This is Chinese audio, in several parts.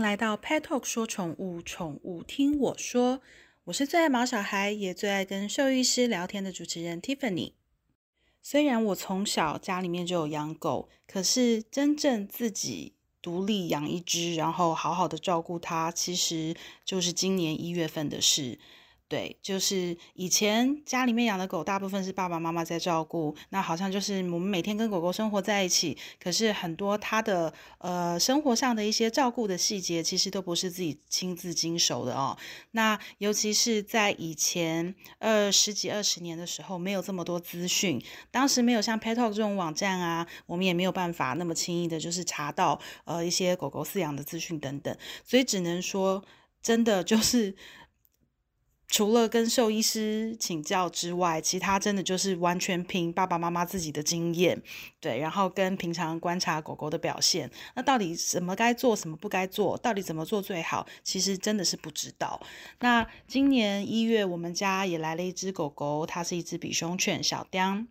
来到 Pet Talk 说宠物，宠物听我说。我是最爱毛小孩，也最爱跟兽医师聊天的主持人 Tiffany。虽然我从小家里面就有养狗，可是真正自己独立养一只，然后好好的照顾它，其实就是今年一月份的事。对，就是以前家里面养的狗，大部分是爸爸妈妈在照顾，那好像就是我们每天跟狗狗生活在一起，可是很多它的呃生活上的一些照顾的细节，其实都不是自己亲自经手的哦。那尤其是在以前呃十几二十年的时候，没有这么多资讯，当时没有像 Pet Talk 这种网站啊，我们也没有办法那么轻易的，就是查到呃一些狗狗饲养的资讯等等，所以只能说，真的就是。除了跟兽医师请教之外，其他真的就是完全凭爸爸妈妈自己的经验，对，然后跟平常观察狗狗的表现，那到底什么该做，什么不该做，到底怎么做最好，其实真的是不知道。那今年一月，我们家也来了一只狗狗，它是一只比熊犬小雕。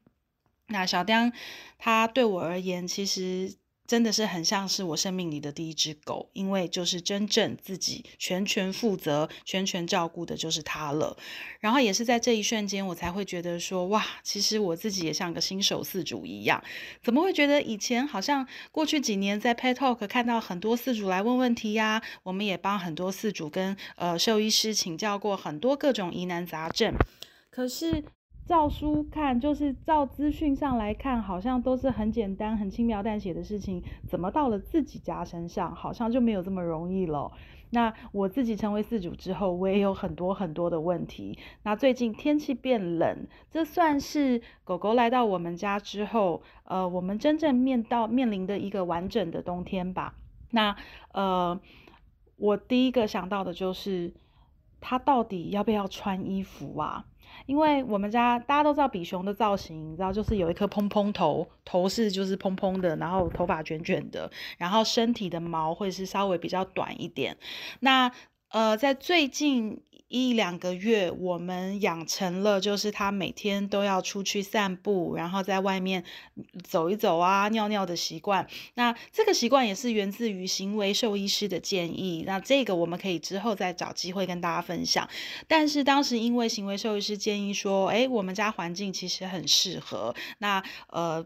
那小雕，它对我而言，其实。真的是很像是我生命里的第一只狗，因为就是真正自己全权负责、全权照顾的就是它了。然后也是在这一瞬间，我才会觉得说，哇，其实我自己也像个新手饲主一样。怎么会觉得以前好像过去几年在 Pet Talk 看到很多饲主来问问题呀？我们也帮很多饲主跟呃兽医师请教过很多各种疑难杂症，可是。照书看，就是照资讯上来看，好像都是很简单、很轻描淡写的事情。怎么到了自己家身上，好像就没有这么容易了？那我自己成为饲主之后，我也有很多很多的问题。那最近天气变冷，这算是狗狗来到我们家之后，呃，我们真正面到面临的一个完整的冬天吧。那呃，我第一个想到的就是，它到底要不要穿衣服啊？因为我们家大家都知道比熊的造型，你知道就是有一颗蓬蓬头，头是就是蓬蓬的，然后头发卷卷的，然后身体的毛会是稍微比较短一点。那呃，在最近。一两个月，我们养成了就是他每天都要出去散步，然后在外面走一走啊、尿尿的习惯。那这个习惯也是源自于行为兽医师的建议。那这个我们可以之后再找机会跟大家分享。但是当时因为行为兽医师建议说，哎，我们家环境其实很适合。那呃。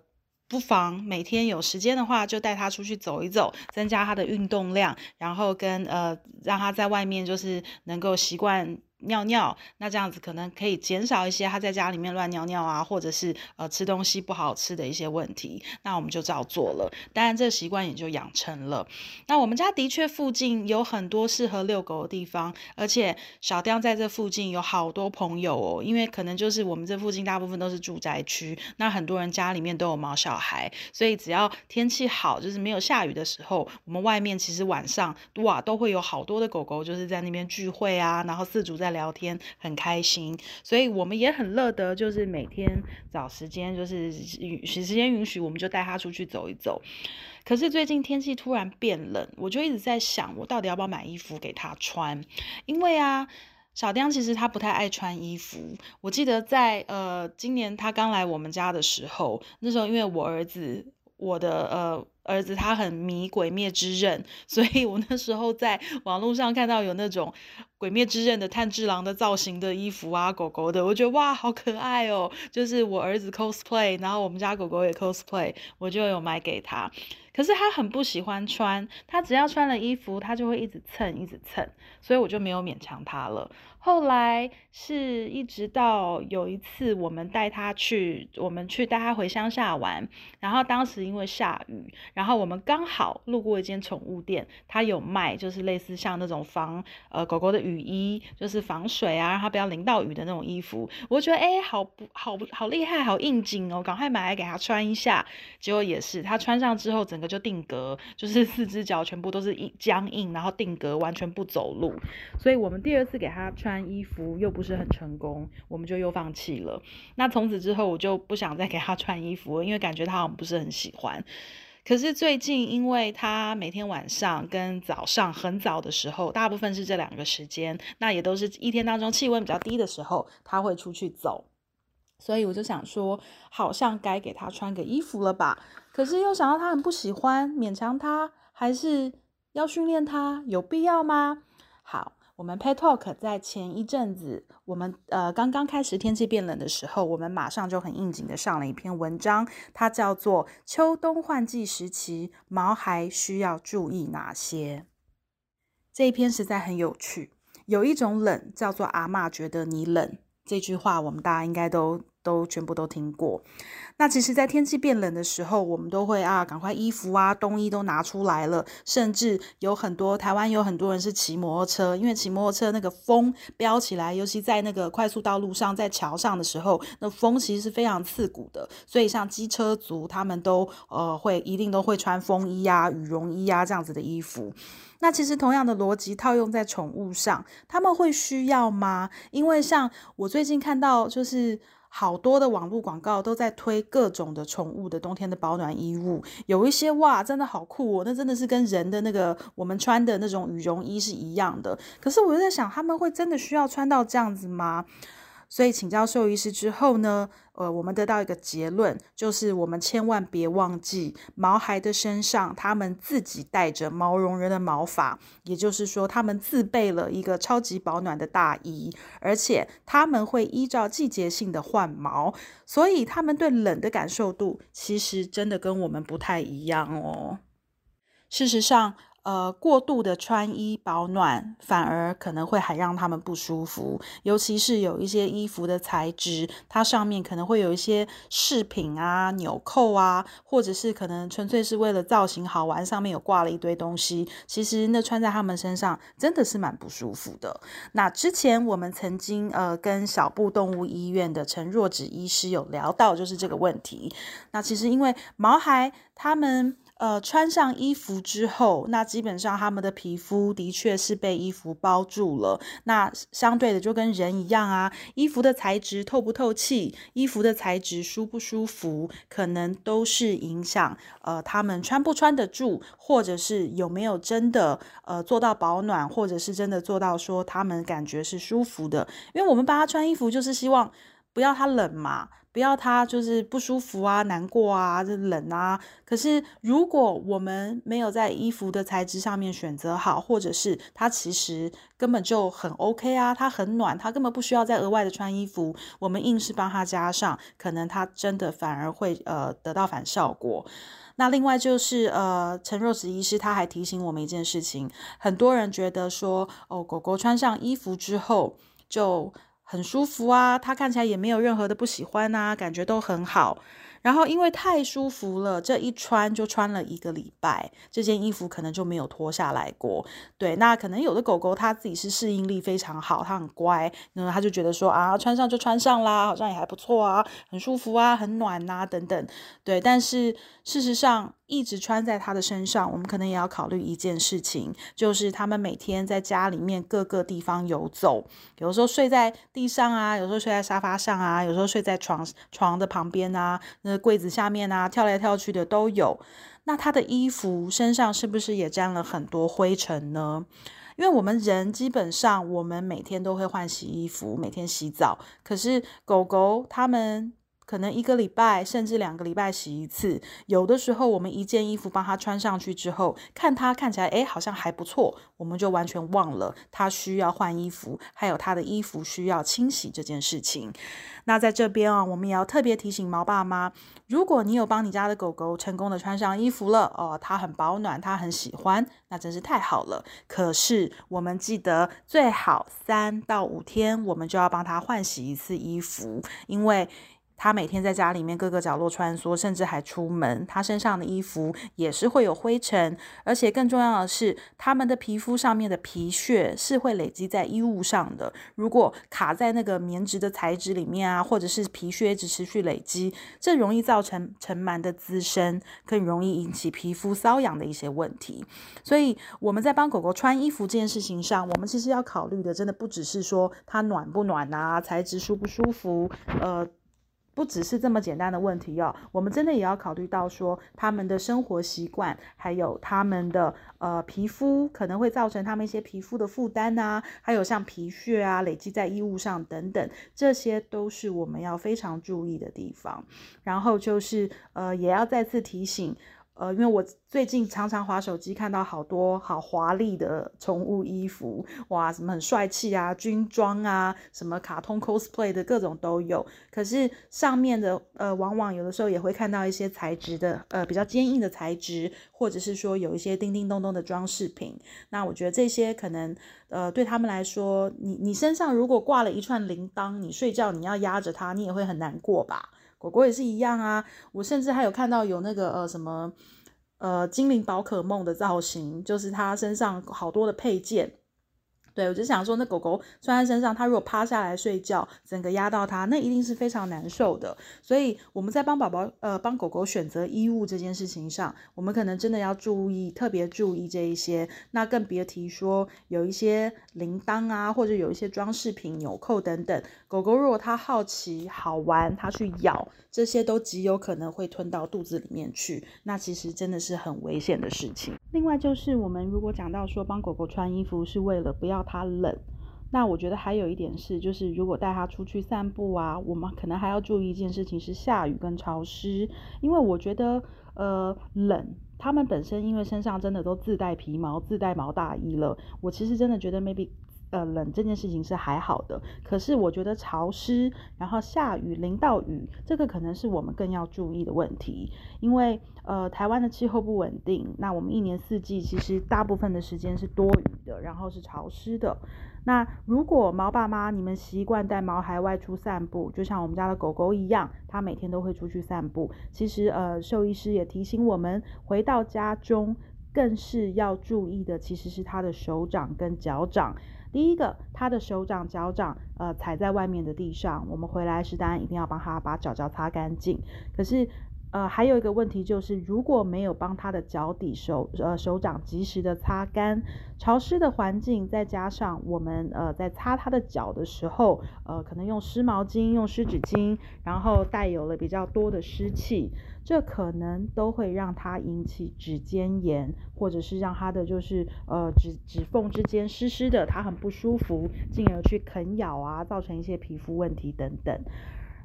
不妨每天有时间的话，就带他出去走一走，增加他的运动量，然后跟呃，让他在外面就是能够习惯。尿尿，那这样子可能可以减少一些他在家里面乱尿尿啊，或者是呃吃东西不好吃的一些问题。那我们就照做了，当然这习惯也就养成了。那我们家的确附近有很多适合遛狗的地方，而且小雕在这附近有好多朋友哦。因为可能就是我们这附近大部分都是住宅区，那很多人家里面都有毛小孩，所以只要天气好，就是没有下雨的时候，我们外面其实晚上哇都会有好多的狗狗就是在那边聚会啊，然后四主在。聊天很开心，所以我们也很乐得，就是每天找时间，就是允时间允许，我们就带他出去走一走。可是最近天气突然变冷，我就一直在想，我到底要不要买衣服给他穿？因为啊，小丁其实他不太爱穿衣服。我记得在呃今年他刚来我们家的时候，那时候因为我儿子，我的呃。儿子他很迷《鬼灭之刃》，所以我那时候在网络上看到有那种《鬼灭之刃》的炭治郎的造型的衣服啊，狗狗的，我觉得哇，好可爱哦！就是我儿子 cosplay，然后我们家狗狗也 cosplay，我就有买给他。可是他很不喜欢穿，他只要穿了衣服，他就会一直蹭，一直蹭，所以我就没有勉强他了。后来是一直到有一次，我们带他去，我们去带他回乡下玩，然后当时因为下雨。然后我们刚好路过一间宠物店，他有卖，就是类似像那种防呃狗狗的雨衣，就是防水啊，让它不要淋到雨的那种衣服。我觉得哎，好不好好厉害，好应景哦，赶快买来给他穿一下。结果也是，他穿上之后整就定格，就是 四只脚全部都是一僵硬，然后定格，完全不走路。所以我们第二次给他穿衣服又不是很成功，我们就又放弃了。那从此之后我就不想再给他穿衣服了，因为感觉他好像不是很喜欢。可是最近，因为他每天晚上跟早上很早的时候，大部分是这两个时间，那也都是一天当中气温比较低的时候，他会出去走，所以我就想说，好像该给他穿个衣服了吧。可是又想到他很不喜欢，勉强他还是要训练他，有必要吗？好，我们 Pet Talk 在前一阵子，我们呃刚刚开始天气变冷的时候，我们马上就很应景的上了一篇文章，它叫做《秋冬换季时期毛孩需要注意哪些》。这一篇实在很有趣。有一种冷叫做“阿妈觉得你冷”，这句话我们大家应该都。都全部都听过。那其实，在天气变冷的时候，我们都会啊，赶快衣服啊、冬衣都拿出来了。甚至有很多台湾有很多人是骑摩托车，因为骑摩托车那个风飙起来，尤其在那个快速道路上、在桥上的时候，那风其实是非常刺骨的。所以，像机车族，他们都呃会一定都会穿风衣啊、羽绒衣啊这样子的衣服。那其实同样的逻辑套用在宠物上，他们会需要吗？因为像我最近看到就是。好多的网络广告都在推各种的宠物的冬天的保暖衣物，有一些哇，真的好酷哦！那真的是跟人的那个我们穿的那种羽绒衣是一样的。可是我就在想，他们会真的需要穿到这样子吗？所以请教兽医师之后呢，呃，我们得到一个结论，就是我们千万别忘记，毛孩的身上他们自己带着毛绒人的毛发，也就是说，他们自备了一个超级保暖的大衣，而且他们会依照季节性的换毛，所以他们对冷的感受度其实真的跟我们不太一样哦。事实上。呃，过度的穿衣保暖反而可能会还让他们不舒服，尤其是有一些衣服的材质，它上面可能会有一些饰品啊、纽扣啊，或者是可能纯粹是为了造型好玩，上面有挂了一堆东西，其实那穿在他们身上真的是蛮不舒服的。那之前我们曾经呃跟小布动物医院的陈若芷医师有聊到，就是这个问题。那其实因为毛孩他们。呃，穿上衣服之后，那基本上他们的皮肤的确是被衣服包住了。那相对的，就跟人一样啊，衣服的材质透不透气，衣服的材质舒不舒服，可能都是影响呃他们穿不穿得住，或者是有没有真的呃做到保暖，或者是真的做到说他们感觉是舒服的。因为我们帮他穿衣服，就是希望不要他冷嘛。不要他就是不舒服啊、难过啊、这冷啊。可是如果我们没有在衣服的材质上面选择好，或者是他其实根本就很 OK 啊，他很暖，他根本不需要再额外的穿衣服，我们硬是帮他加上，可能他真的反而会呃得到反效果。那另外就是呃，陈若慈医师他还提醒我们一件事情，很多人觉得说哦，狗狗穿上衣服之后就。很舒服啊，它看起来也没有任何的不喜欢啊，感觉都很好。然后因为太舒服了，这一穿就穿了一个礼拜，这件衣服可能就没有脱下来过。对，那可能有的狗狗它自己是适应力非常好，它很乖，那它就觉得说啊，穿上就穿上啦，好像也还不错啊，很舒服啊，很暖呐等等。对，但是事实上一直穿在它的身上，我们可能也要考虑一件事情，就是他们每天在家里面各个地方游走，有时候睡在地上啊，有时候睡在沙发上啊，有时候睡在床床的旁边啊。那柜子下面啊，跳来跳去的都有。那他的衣服身上是不是也沾了很多灰尘呢？因为我们人基本上，我们每天都会换洗衣服，每天洗澡。可是狗狗它们。可能一个礼拜甚至两个礼拜洗一次，有的时候我们一件衣服帮他穿上去之后，看他看起来哎好像还不错，我们就完全忘了他需要换衣服，还有他的衣服需要清洗这件事情。那在这边啊，我们也要特别提醒毛爸妈，如果你有帮你家的狗狗成功的穿上衣服了哦，它很保暖，它很喜欢，那真是太好了。可是我们记得最好三到五天，我们就要帮它换洗一次衣服，因为。他每天在家里面各个角落穿梭，甚至还出门，他身上的衣服也是会有灰尘，而且更重要的是，他们的皮肤上面的皮屑是会累积在衣物上的。如果卡在那个棉质的材质里面啊，或者是皮屑一直持续累积，这容易造成尘螨的滋生，更容易引起皮肤瘙痒的一些问题。所以我们在帮狗狗穿衣服这件事情上，我们其实要考虑的，真的不只是说它暖不暖啊，材质舒不舒服，呃。不只是这么简单的问题哦，我们真的也要考虑到说他们的生活习惯，还有他们的呃皮肤可能会造成他们一些皮肤的负担呐，还有像皮屑啊累积在衣物上等等，这些都是我们要非常注意的地方。然后就是呃也要再次提醒。呃，因为我最近常常滑手机，看到好多好华丽的宠物衣服，哇，什么很帅气啊，军装啊，什么卡通 cosplay 的各种都有。可是上面的呃，往往有的时候也会看到一些材质的，呃，比较坚硬的材质，或者是说有一些叮叮咚咚的装饰品。那我觉得这些可能，呃，对他们来说，你你身上如果挂了一串铃铛，你睡觉你要压着它，你也会很难过吧？狗狗也是一样啊，我甚至还有看到有那个呃什么，呃精灵宝可梦的造型，就是它身上好多的配件。对，我就想说，那狗狗穿在身上，它如果趴下来睡觉，整个压到它，那一定是非常难受的。所以我们在帮宝宝，呃，帮狗狗选择衣物这件事情上，我们可能真的要注意，特别注意这一些。那更别提说有一些铃铛啊，或者有一些装饰品、纽扣等等，狗狗如果它好奇、好玩，它去咬，这些都极有可能会吞到肚子里面去。那其实真的是很危险的事情。另外就是我们如果讲到说帮狗狗穿衣服是为了不要。它冷，那我觉得还有一点是，就是如果带它出去散步啊，我们可能还要注意一件事情是下雨跟潮湿，因为我觉得呃冷，它们本身因为身上真的都自带皮毛、自带毛大衣了，我其实真的觉得 maybe。呃，冷这件事情是还好的，可是我觉得潮湿，然后下雨淋到雨，这个可能是我们更要注意的问题。因为呃，台湾的气候不稳定，那我们一年四季其实大部分的时间是多雨的，然后是潮湿的。那如果毛爸妈你们习惯带毛孩外出散步，就像我们家的狗狗一样，它每天都会出去散步。其实呃，兽医师也提醒我们，回到家中更是要注意的，其实是它的手掌跟脚掌。第一个，他的手掌、脚掌，呃，踩在外面的地上，我们回来时当然一定要帮他把脚脚擦干净。可是，呃，还有一个问题就是，如果没有帮他的脚底、手、呃手掌及时的擦干，潮湿的环境，再加上我们呃在擦他的脚的时候，呃，可能用湿毛巾、用湿纸巾，然后带有了比较多的湿气。这可能都会让他引起指尖炎，或者是让他的就是呃指指缝之间湿湿的，他很不舒服，进而去啃咬啊，造成一些皮肤问题等等。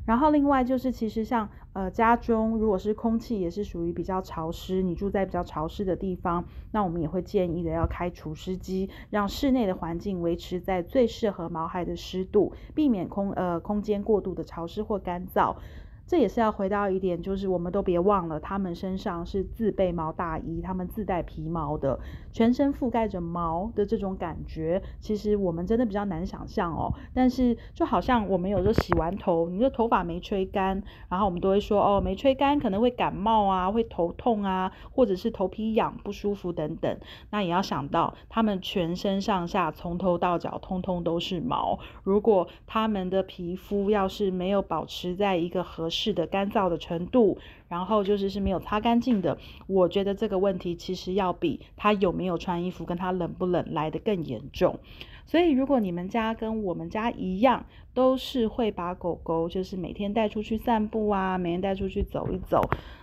然后另外就是，其实像呃家中如果是空气也是属于比较潮湿，你住在比较潮湿的地方，那我们也会建议的要开除湿机，让室内的环境维持在最适合毛孩的湿度，避免空呃空间过度的潮湿或干燥。这也是要回到一点，就是我们都别忘了，他们身上是自备毛大衣，他们自带皮毛的，全身覆盖着毛的这种感觉，其实我们真的比较难想象哦。但是就好像我们有时候洗完头，你的头发没吹干，然后我们都会说哦，没吹干可能会感冒啊，会头痛啊，或者是头皮痒不舒服等等。那也要想到，他们全身上下从头到脚通通都是毛，如果他们的皮肤要是没有保持在一个合适。的，干燥的程度，然后就是是没有擦干净的。我觉得这个问题其实要比他有没有穿衣服，跟他冷不冷来的更严重。所以如果你们家跟我们家一样，都是会把狗狗就是每天带出去散步啊，每天带出去走一走，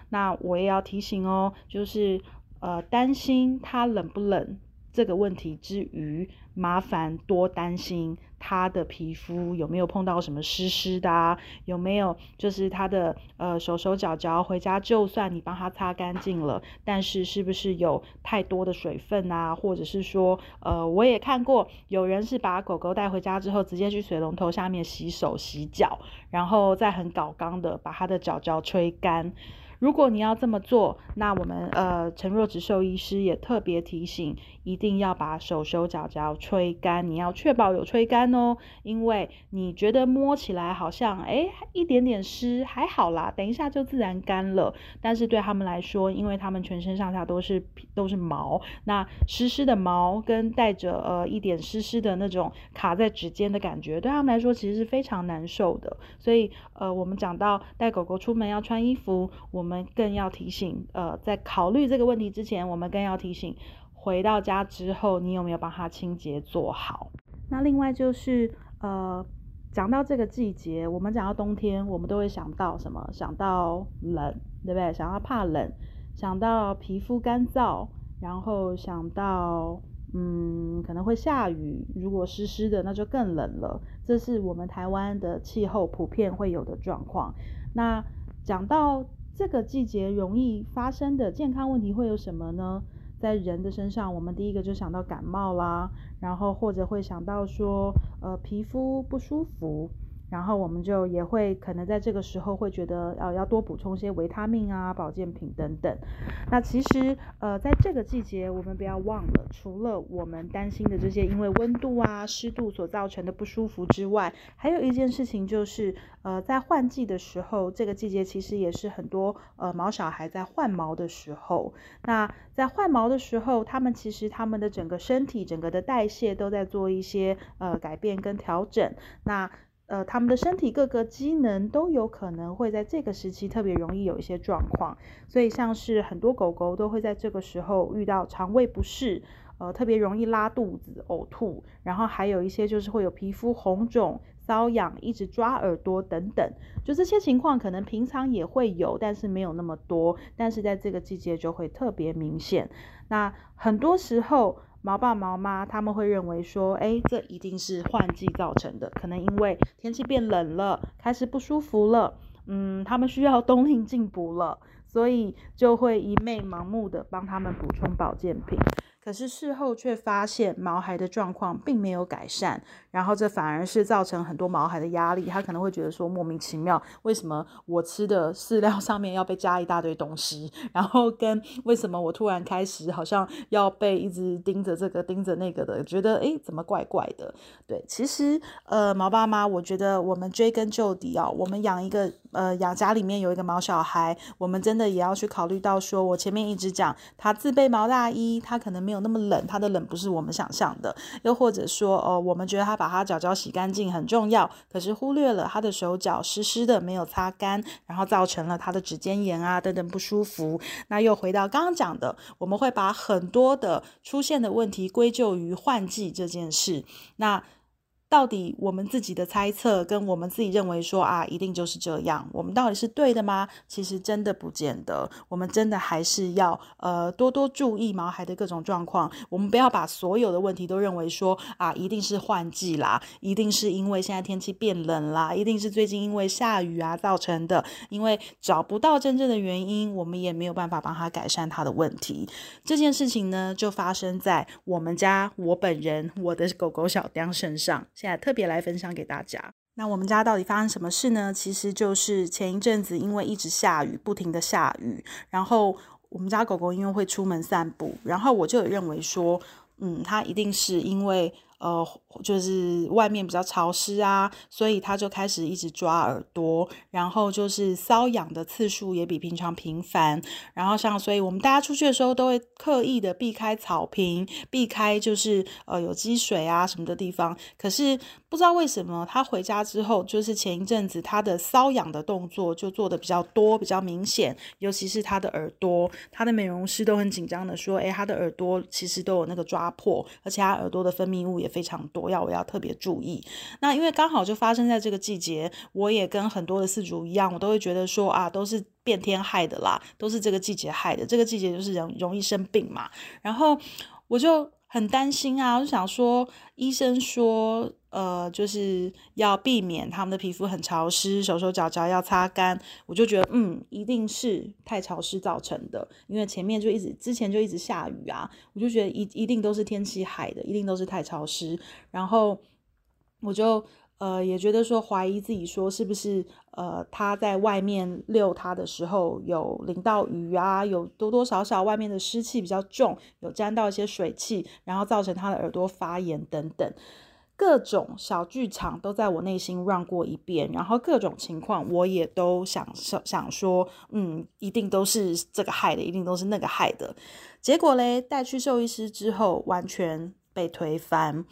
那我也要提醒哦，就是呃担心它冷不冷。这个问题之余，麻烦多担心他的皮肤有没有碰到什么湿湿的啊？有没有就是他的呃手手脚脚回家，就算你帮他擦干净了，但是是不是有太多的水分啊？或者是说呃，我也看过有人是把狗狗带回家之后，直接去水龙头下面洗手洗脚，然后再很搞刚的把他的脚脚吹干。如果你要这么做，那我们呃陈若植兽医师也特别提醒，一定要把手手脚脚吹干，你要确保有吹干哦，因为你觉得摸起来好像哎一点点湿还好啦，等一下就自然干了。但是对他们来说，因为他们全身上下都是都是毛，那湿湿的毛跟带着呃一点湿湿的那种卡在指尖的感觉，对他们来说其实是非常难受的。所以呃我们讲到带狗狗出门要穿衣服，我们更要提醒，呃，在考虑这个问题之前，我们更要提醒，回到家之后，你有没有帮他清洁做好？那另外就是，呃，讲到这个季节，我们讲到冬天，我们都会想到什么？想到冷，对不对？想到怕冷，想到皮肤干燥，然后想到，嗯，可能会下雨，如果湿湿的，那就更冷了。这是我们台湾的气候普遍会有的状况。那讲到。这个季节容易发生的健康问题会有什么呢？在人的身上，我们第一个就想到感冒啦，然后或者会想到说，呃，皮肤不舒服。然后我们就也会可能在这个时候会觉得，呃，要多补充些维他命啊、保健品等等。那其实，呃，在这个季节，我们不要忘了，除了我们担心的这些因为温度啊、湿度所造成的不舒服之外，还有一件事情就是，呃，在换季的时候，这个季节其实也是很多呃毛小孩在换毛的时候。那在换毛的时候，他们其实他们的整个身体、整个的代谢都在做一些呃改变跟调整。那呃，他们的身体各个机能都有可能会在这个时期特别容易有一些状况，所以像是很多狗狗都会在这个时候遇到肠胃不适，呃，特别容易拉肚子、呕吐，然后还有一些就是会有皮肤红肿、瘙痒、一直抓耳朵等等，就这些情况可能平常也会有，但是没有那么多，但是在这个季节就会特别明显。那很多时候。毛爸毛妈他们会认为说，哎，这一定是换季造成的，可能因为天气变冷了，开始不舒服了，嗯，他们需要冬令进补了，所以就会一昧盲目的帮他们补充保健品。可是事后却发现毛孩的状况并没有改善，然后这反而是造成很多毛孩的压力。他可能会觉得说莫名其妙，为什么我吃的饲料上面要被加一大堆东西？然后跟为什么我突然开始好像要被一直盯着这个盯着那个的，觉得诶怎么怪怪的？对，其实呃毛爸妈，我觉得我们追根究底啊，我们养一个呃养家里面有一个毛小孩，我们真的也要去考虑到说，我前面一直讲他自备毛大衣，他可能没有。有那么冷，它的冷不是我们想象的。又或者说，哦，我们觉得他把他脚脚洗干净很重要，可是忽略了他的手脚湿湿的，没有擦干，然后造成了他的指尖炎啊等等不舒服。那又回到刚刚讲的，我们会把很多的出现的问题归咎于换季这件事。那到底我们自己的猜测跟我们自己认为说啊，一定就是这样，我们到底是对的吗？其实真的不见得，我们真的还是要呃多多注意毛孩的各种状况。我们不要把所有的问题都认为说啊，一定是换季啦，一定是因为现在天气变冷啦，一定是最近因为下雨啊造成的。因为找不到真正的原因，我们也没有办法帮他改善他的问题。这件事情呢，就发生在我们家我本人我的狗狗小丁身上。现在特别来分享给大家。那我们家到底发生什么事呢？其实就是前一阵子因为一直下雨，不停的下雨，然后我们家狗狗因为会出门散步，然后我就认为说，嗯，它一定是因为。呃，就是外面比较潮湿啊，所以他就开始一直抓耳朵，然后就是瘙痒的次数也比平常频繁。然后像，所以我们大家出去的时候都会刻意的避开草坪，避开就是呃有积水啊什么的地方。可是不知道为什么，他回家之后，就是前一阵子他的瘙痒的动作就做的比较多，比较明显，尤其是他的耳朵，他的美容师都很紧张的说，哎，他的耳朵其实都有那个抓破，而且他耳朵的分泌物也。非常多，我要我要特别注意。那因为刚好就发生在这个季节，我也跟很多的饲主一样，我都会觉得说啊，都是变天害的啦，都是这个季节害的。这个季节就是人容易生病嘛，然后我就很担心啊，我就想说，医生说。呃，就是要避免他们的皮肤很潮湿，手手脚脚要擦干。我就觉得，嗯，一定是太潮湿造成的，因为前面就一直之前就一直下雨啊，我就觉得一一定都是天气害的，一定都是太潮湿。然后我就呃也觉得说怀疑自己说是不是呃他在外面遛它的时候有淋到雨啊，有多多少少外面的湿气比较重，有沾到一些水汽，然后造成他的耳朵发炎等等。各种小剧场都在我内心 run 过一遍，然后各种情况我也都想想说，嗯，一定都是这个害的，一定都是那个害的。结果嘞，带去兽医师之后，完全被推翻。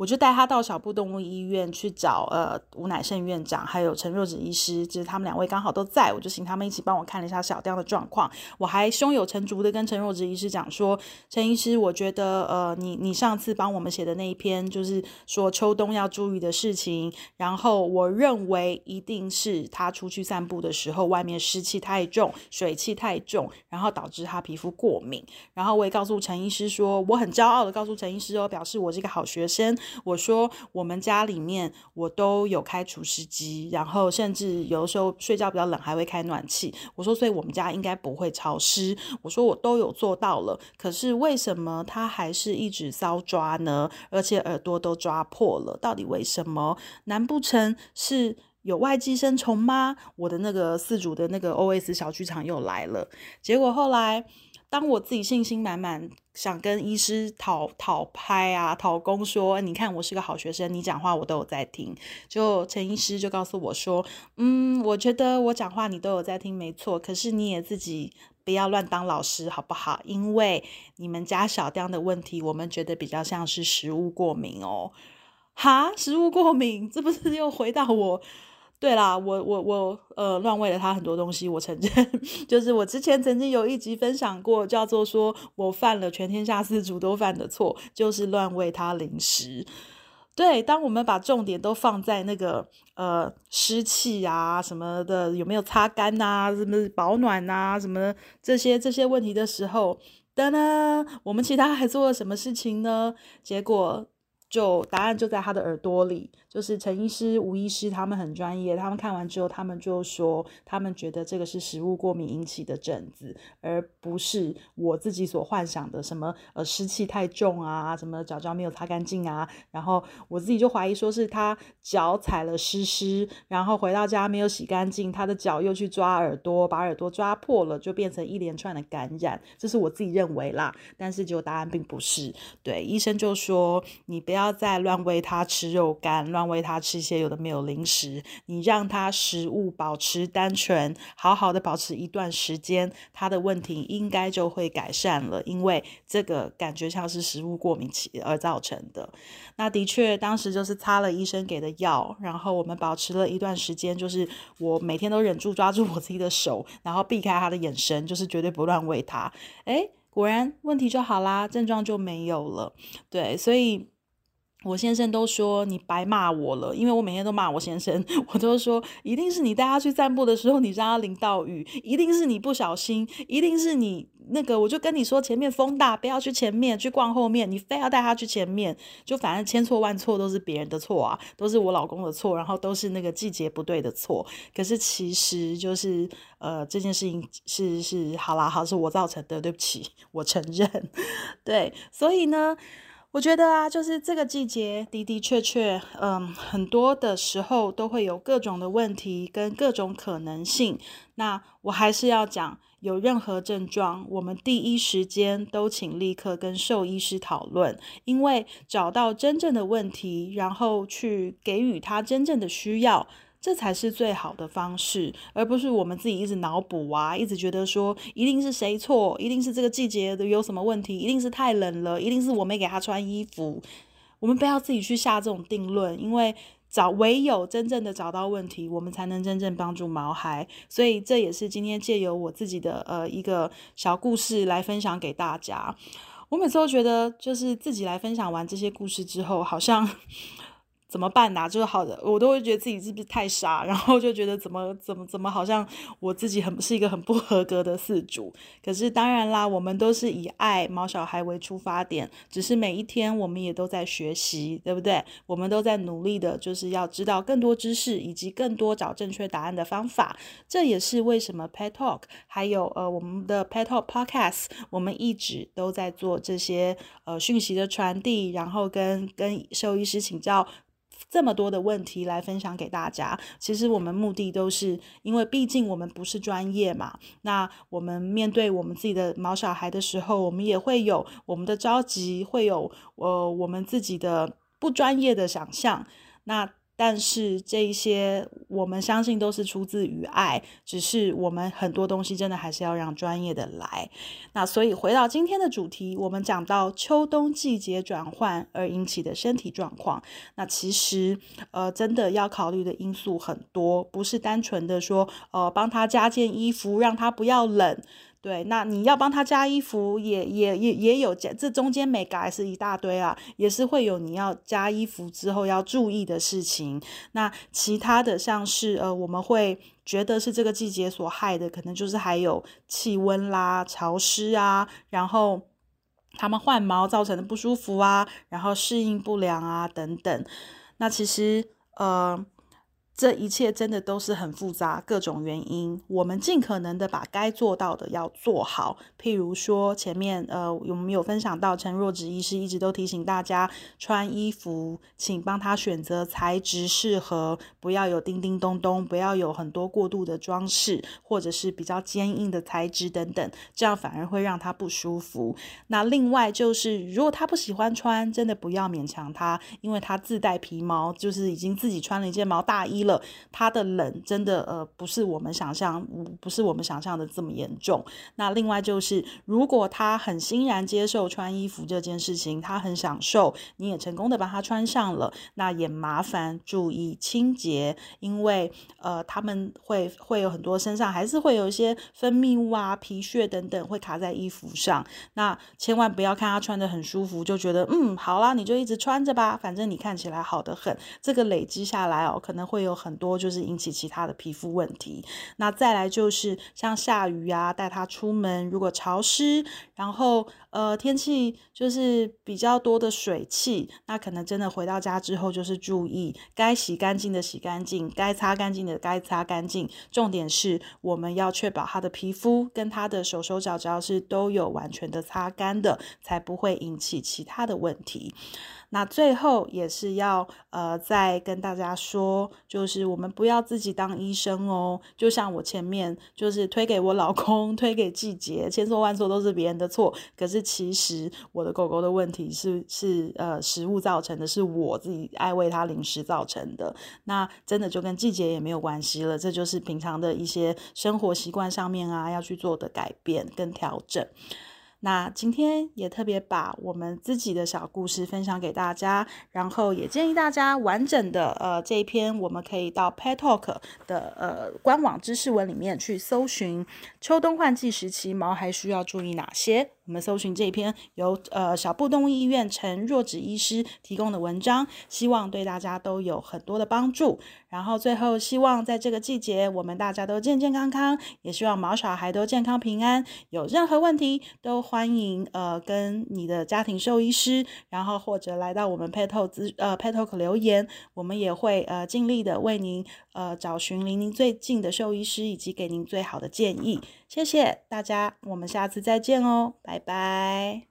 我就带他到小布动物医院去找呃吴乃胜院长，还有陈若芷医师，就是他们两位刚好都在，我就请他们一起帮我看了一下小雕的状况。我还胸有成竹的跟陈若芷医师讲说，陈医师，我觉得呃你你上次帮我们写的那一篇，就是说秋冬要注意的事情，然后我认为一定是他出去散步的时候，外面湿气太重，水气太重，然后导致他皮肤过敏。然后我也告诉陈医师说，我很骄傲的告诉陈医师哦，表示我是一个好学生。我说我们家里面我都有开除湿机，然后甚至有的时候睡觉比较冷还会开暖气。我说，所以我们家应该不会潮湿。我说我都有做到了，可是为什么他还是一直搔抓呢？而且耳朵都抓破了，到底为什么？难不成是？有外寄生虫吗？我的那个四组的那个 OS 小剧场又来了。结果后来，当我自己信心满满，想跟医师讨讨拍啊、讨公说，你看我是个好学生，你讲话我都有在听。就陈医师就告诉我说，嗯，我觉得我讲话你都有在听，没错。可是你也自己不要乱当老师，好不好？因为你们家小雕的问题，我们觉得比较像是食物过敏哦。哈，食物过敏，这不是又回到我？对啦，我我我呃乱喂了他很多东西，我承认，就是我之前曾经有一集分享过，叫做说我犯了全天下四主都犯的错，就是乱喂他零食。对，当我们把重点都放在那个呃湿气啊什么的，有没有擦干呐，什么保暖呐，什么这些这些问题的时候，噔噔，我们其他还做了什么事情呢？结果。就答案就在他的耳朵里，就是陈医师、吴医师他们很专业，他们看完之后，他们就说，他们觉得这个是食物过敏引起的疹子，而不是我自己所幻想的什么呃湿气太重啊，什么脚脚没有擦干净啊，然后我自己就怀疑说是他脚踩了湿湿，然后回到家没有洗干净，他的脚又去抓耳朵，把耳朵抓破了，就变成一连串的感染，这是我自己认为啦，但是结果答案并不是，对，医生就说你不要。再乱喂他吃肉干，乱喂它吃一些有的没有零食。你让它食物保持单纯，好好的保持一段时间，它的问题应该就会改善了。因为这个感觉像是食物过敏期而造成的。那的确，当时就是擦了医生给的药，然后我们保持了一段时间，就是我每天都忍住抓住我自己的手，然后避开他的眼神，就是绝对不乱喂他。诶，果然问题就好啦，症状就没有了。对，所以。我先生都说你白骂我了，因为我每天都骂我先生，我都说一定是你带他去散步的时候，你让他淋到雨，一定是你不小心，一定是你那个，我就跟你说前面风大，不要去前面，去逛后面，你非要带他去前面，就反正千错万错都是别人的错啊，都是我老公的错，然后都是那个季节不对的错，可是其实就是呃这件事情是是好啦，好是我造成的，对不起，我承认，对，所以呢。我觉得啊，就是这个季节的的确确，嗯，很多的时候都会有各种的问题跟各种可能性。那我还是要讲，有任何症状，我们第一时间都请立刻跟兽医师讨论，因为找到真正的问题，然后去给予他真正的需要。这才是最好的方式，而不是我们自己一直脑补啊，一直觉得说一定是谁错，一定是这个季节的有什么问题，一定是太冷了，一定是我没给他穿衣服。我们不要自己去下这种定论，因为找唯有真正的找到问题，我们才能真正帮助毛孩。所以这也是今天借由我自己的呃一个小故事来分享给大家。我每次都觉得，就是自己来分享完这些故事之后，好像。怎么办呐？就是好的，我都会觉得自己是不是太傻，然后就觉得怎么怎么怎么好像我自己很是一个很不合格的饲主。可是当然啦，我们都是以爱毛小孩为出发点，只是每一天我们也都在学习，对不对？我们都在努力的，就是要知道更多知识以及更多找正确答案的方法。这也是为什么 Pet Talk 还有呃我们的 Pet Talk Podcast，我们一直都在做这些呃讯息的传递，然后跟跟兽医师请教。这么多的问题来分享给大家，其实我们目的都是因为，毕竟我们不是专业嘛。那我们面对我们自己的毛小孩的时候，我们也会有我们的着急，会有呃我们自己的不专业的想象。那但是这一些，我们相信都是出自于爱，只是我们很多东西真的还是要让专业的来。那所以回到今天的主题，我们讲到秋冬季节转换而引起的身体状况，那其实呃真的要考虑的因素很多，不是单纯的说呃帮他加件衣服，让他不要冷。对，那你要帮他加衣服，也也也也有加，这中间每改是一大堆啊，也是会有你要加衣服之后要注意的事情。那其他的像是呃，我们会觉得是这个季节所害的，可能就是还有气温啦、潮湿啊，然后。他们换毛造成的不舒服啊，然后适应不良啊等等。那其实呃。这一切真的都是很复杂，各种原因。我们尽可能的把该做到的要做好。譬如说，前面呃，我们有分享到，陈若芷医师一直都提醒大家，穿衣服请帮他选择材质适合，不要有叮叮咚咚，不要有很多过度的装饰，或者是比较坚硬的材质等等，这样反而会让他不舒服。那另外就是，如果他不喜欢穿，真的不要勉强他，因为他自带皮毛，就是已经自己穿了一件毛大衣了。它的冷真的呃不是我们想象，不是我们想象的这么严重。那另外就是，如果他很欣然接受穿衣服这件事情，他很享受，你也成功的把它穿上了，那也麻烦注意清洁，因为呃他们会会有很多身上还是会有一些分泌物啊、皮屑等等会卡在衣服上。那千万不要看他穿的很舒服，就觉得嗯好啦，你就一直穿着吧，反正你看起来好的很。这个累积下来哦，可能会有。很多就是引起其他的皮肤问题，那再来就是像下雨啊，带它出门，如果潮湿，然后呃天气就是比较多的水汽，那可能真的回到家之后就是注意该洗干净的洗干净，该擦干净的该擦干净。重点是我们要确保他的皮肤跟他的手手脚脚是都有完全的擦干的，才不会引起其他的问题。那最后也是要呃再跟大家说，就就是我们不要自己当医生哦。就像我前面就是推给我老公，推给季节，千错万错都是别人的错。可是其实我的狗狗的问题是是呃食物造成的，是我自己爱喂它零食造成的。那真的就跟季节也没有关系了，这就是平常的一些生活习惯上面啊要去做的改变跟调整。那今天也特别把我们自己的小故事分享给大家，然后也建议大家完整的呃这一篇，我们可以到 Pet Talk 的呃官网知识文里面去搜寻秋冬换季时期毛孩需要注意哪些。我们搜寻这篇由呃小布动物医院陈若芷医师提供的文章，希望对大家都有很多的帮助。然后最后希望在这个季节，我们大家都健健康康，也希望毛小孩都健康平安。有任何问题都欢迎呃跟你的家庭兽医师，然后或者来到我们 Pet Talk 呃 Petal 留言，我们也会呃尽力的为您呃找寻离您最近的兽医师，以及给您最好的建议。谢谢大家，我们下次再见哦，拜拜。